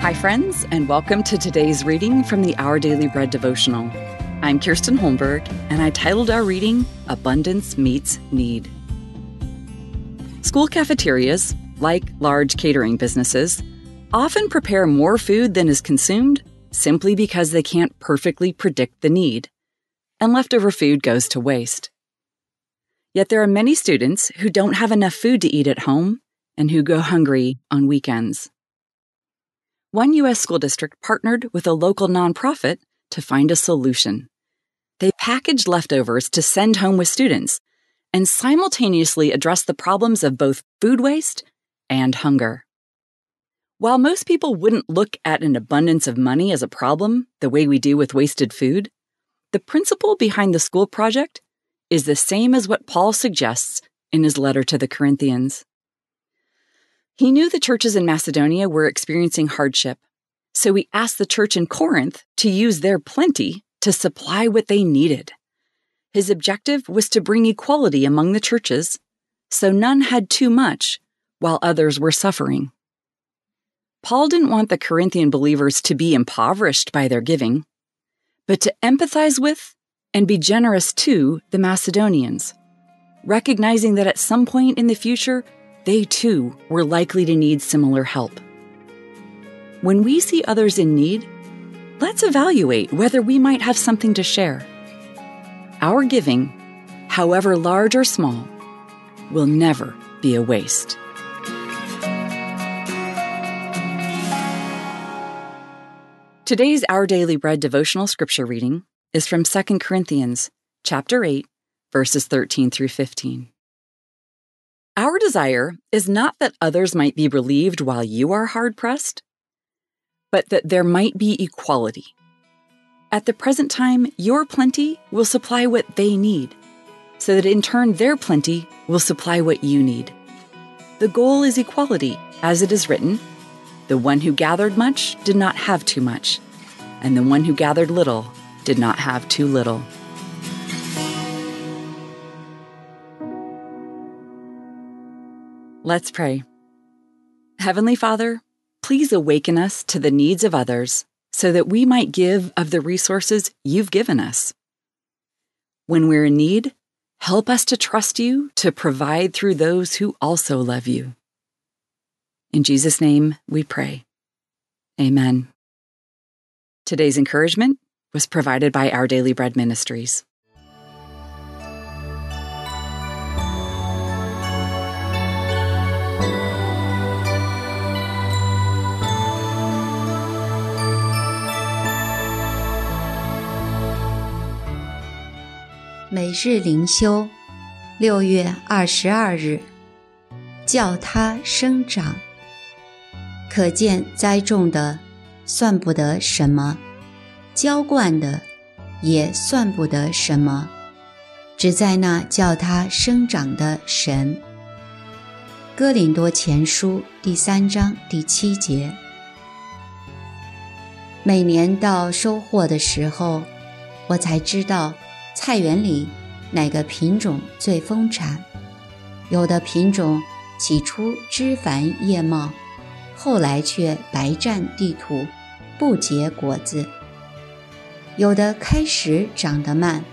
Hi, friends, and welcome to today's reading from the Our Daily Bread devotional. I'm Kirsten Holmberg, and I titled our reading Abundance Meets Need. School cafeterias, like large catering businesses, often prepare more food than is consumed simply because they can't perfectly predict the need, and leftover food goes to waste. Yet there are many students who don't have enough food to eat at home and who go hungry on weekends. One U.S. school district partnered with a local nonprofit to find a solution. They packaged leftovers to send home with students and simultaneously address the problems of both food waste and hunger. While most people wouldn't look at an abundance of money as a problem the way we do with wasted food, the principle behind the school project is the same as what Paul suggests in his letter to the Corinthians. He knew the churches in Macedonia were experiencing hardship, so he asked the church in Corinth to use their plenty to supply what they needed. His objective was to bring equality among the churches, so none had too much while others were suffering. Paul didn't want the Corinthian believers to be impoverished by their giving, but to empathize with and be generous to the Macedonians, recognizing that at some point in the future, they too were likely to need similar help. When we see others in need, let's evaluate whether we might have something to share. Our giving, however large or small, will never be a waste. Today's Our Daily Bread devotional scripture reading is from 2 Corinthians chapter 8, verses 13 through 15. Our desire is not that others might be relieved while you are hard pressed, but that there might be equality. At the present time, your plenty will supply what they need, so that in turn their plenty will supply what you need. The goal is equality, as it is written The one who gathered much did not have too much, and the one who gathered little did not have too little. Let's pray. Heavenly Father, please awaken us to the needs of others so that we might give of the resources you've given us. When we're in need, help us to trust you to provide through those who also love you. In Jesus' name we pray. Amen. Today's encouragement was provided by Our Daily Bread Ministries. 每日灵修，六月二十二日，叫它生长。可见栽种的算不得什么，浇灌的也算不得什么，只在那叫它生长的神。哥林多前书第三章第七节。每年到收获的时候，我才知道。菜园里哪个品种最丰产？有的品种起初枝繁叶茂，后来却白占地土，不结果子；有的开始长得慢，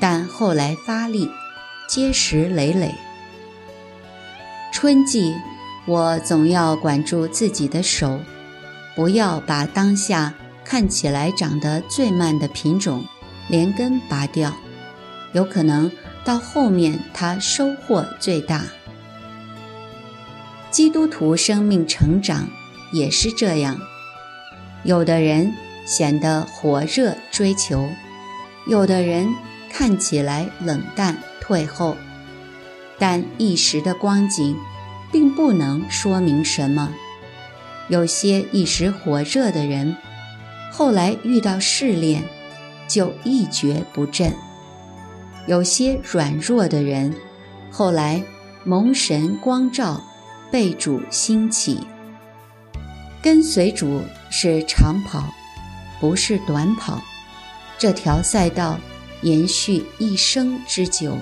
但后来发力，结实累累。春季，我总要管住自己的手，不要把当下看起来长得最慢的品种。连根拔掉，有可能到后面它收获最大。基督徒生命成长也是这样，有的人显得火热追求，有的人看起来冷淡退后，但一时的光景并不能说明什么。有些一时火热的人，后来遇到试炼。就一蹶不振。有些软弱的人，后来蒙神光照，被主兴起。跟随主是长跑，不是短跑。这条赛道延续一生之久，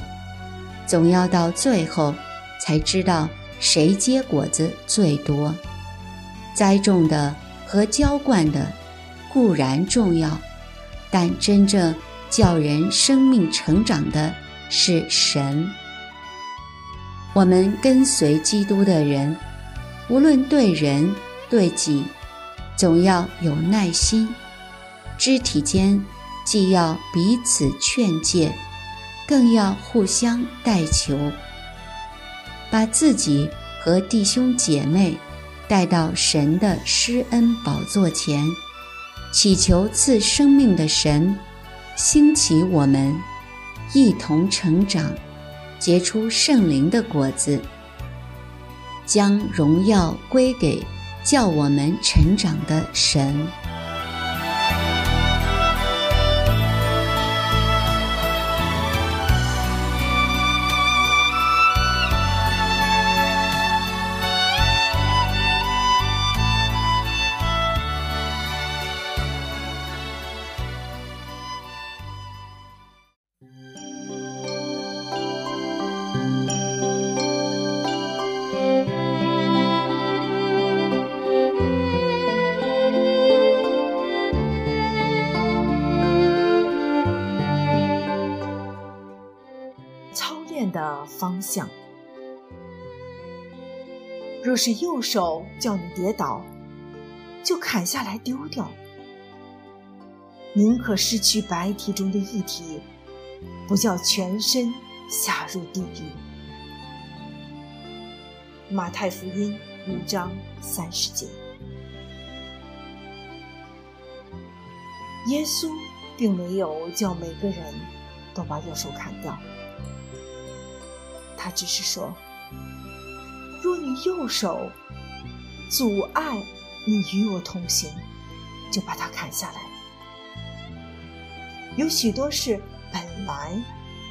总要到最后才知道谁结果子最多。栽种的和浇灌的固然重要，但真正叫人生命成长的是神。我们跟随基督的人，无论对人对己，总要有耐心。肢体间既要彼此劝诫，更要互相代求，把自己和弟兄姐妹带到神的施恩宝座前，祈求赐生命的神兴起我们，一同成长。结出圣灵的果子，将荣耀归给叫我们成长的神。方向。若是右手叫你跌倒，就砍下来丢掉。宁可失去白体中的一体，不叫全身下入地狱。马太福音五章三十节。耶稣并没有叫每个人都把右手砍掉。他只是说：“若你右手阻碍你与我同行，就把它砍下来。有许多事本来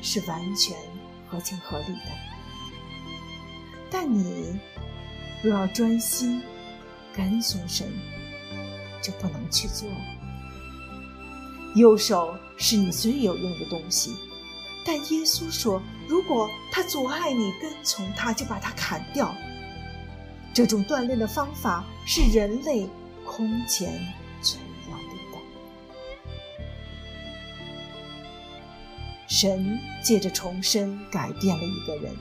是完全合情合理的，但你若要专心跟从神，就不能去做。右手是你最有用的东西。”但耶稣说：“如果他阻碍你跟从他，就把他砍掉。”这种锻炼的方法是人类空前最要的。神借着重生改变了一个人，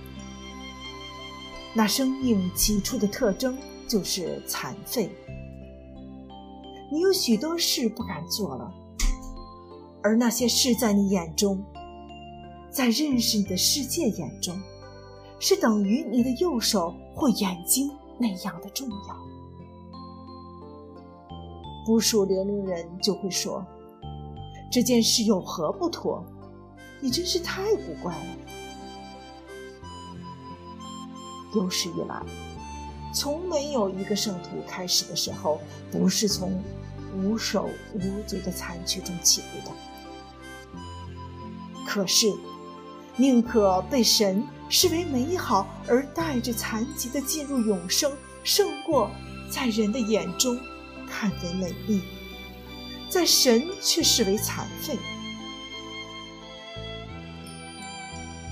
那生命起初的特征就是残废。你有许多事不敢做了，而那些事在你眼中。在认识你的世界眼中，是等于你的右手或眼睛那样的重要。不属年龄人就会说：“这件事有何不妥？你真是太古怪了。”有史以来，从没有一个圣徒开始的时候不是从无手无足的残缺中起步的。可是。宁可被神视为美好而带着残疾的进入永生，胜过在人的眼中看为美丽，在神却视为残废。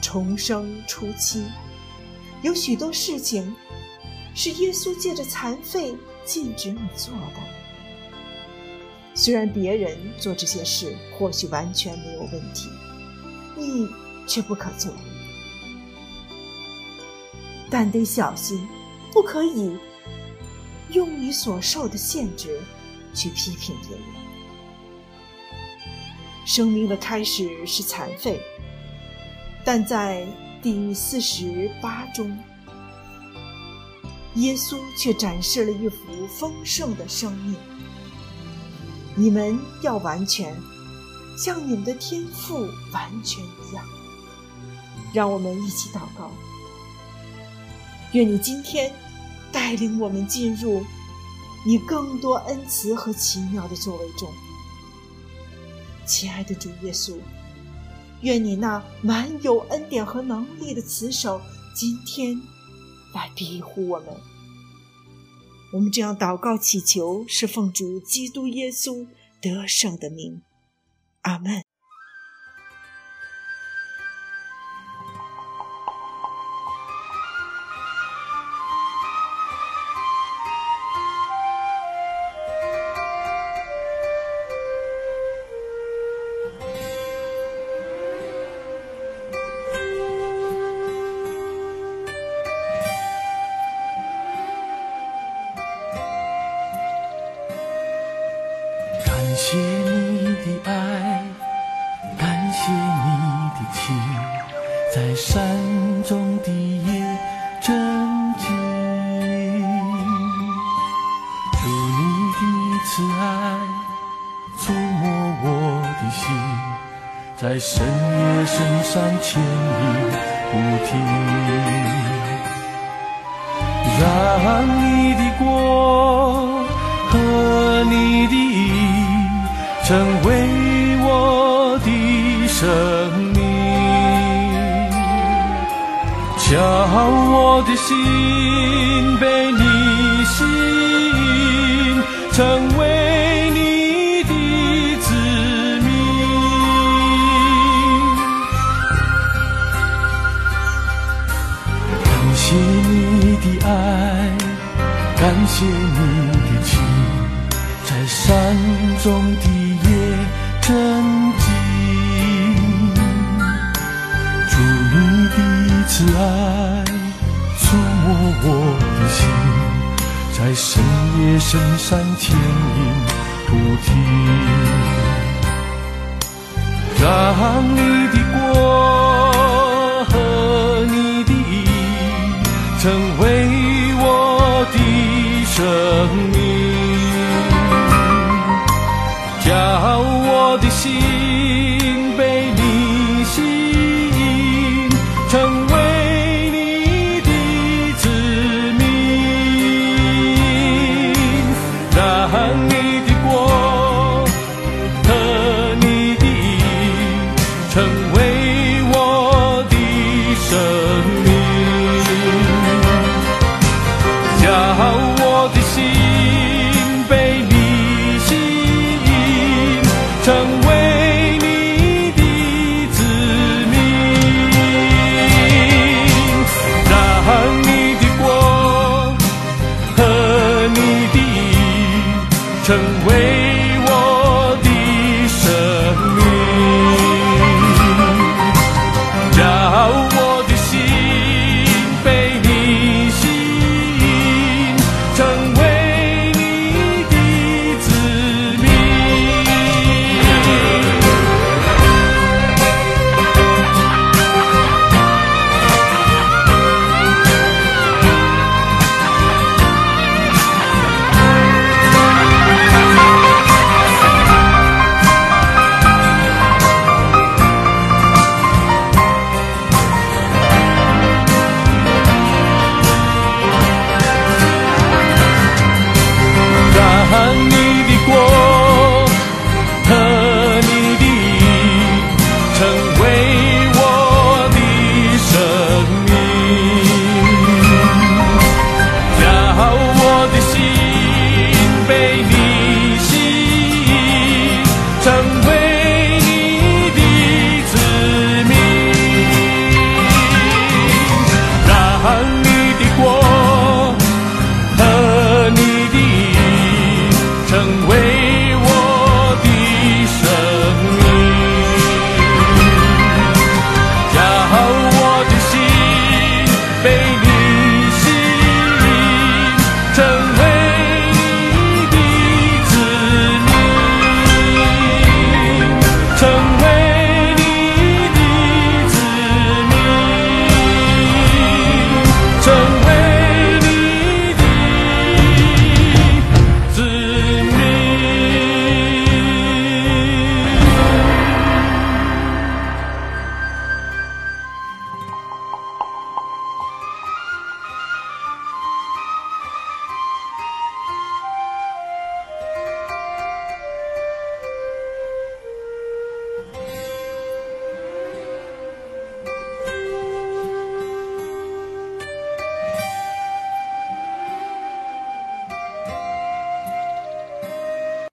重生初期，有许多事情是耶稣借着残废禁止你做的。虽然别人做这些事或许完全没有问题，你。却不可做，但得小心，不可以用你所受的限制去批评别人。生命的开始是残废，但在第四十八中，耶稣却展示了一幅丰盛的生命。你们要完全，像你们的天赋完全一样。让我们一起祷告，愿你今天带领我们进入你更多恩慈和奇妙的作为中，亲爱的主耶稣，愿你那满有恩典和能力的慈手今天来庇护我们。我们这样祷告祈求，是奉主基督耶稣得胜的名，阿门。谢你的爱，感谢你的情，在山中的夜真静。祝你的慈爱触摸我的心，在深夜深山牵引不停。让你的光和你的成为我的生命，叫我的心被你吸引，你的国和你的义成为我的生命，叫我的心。曾为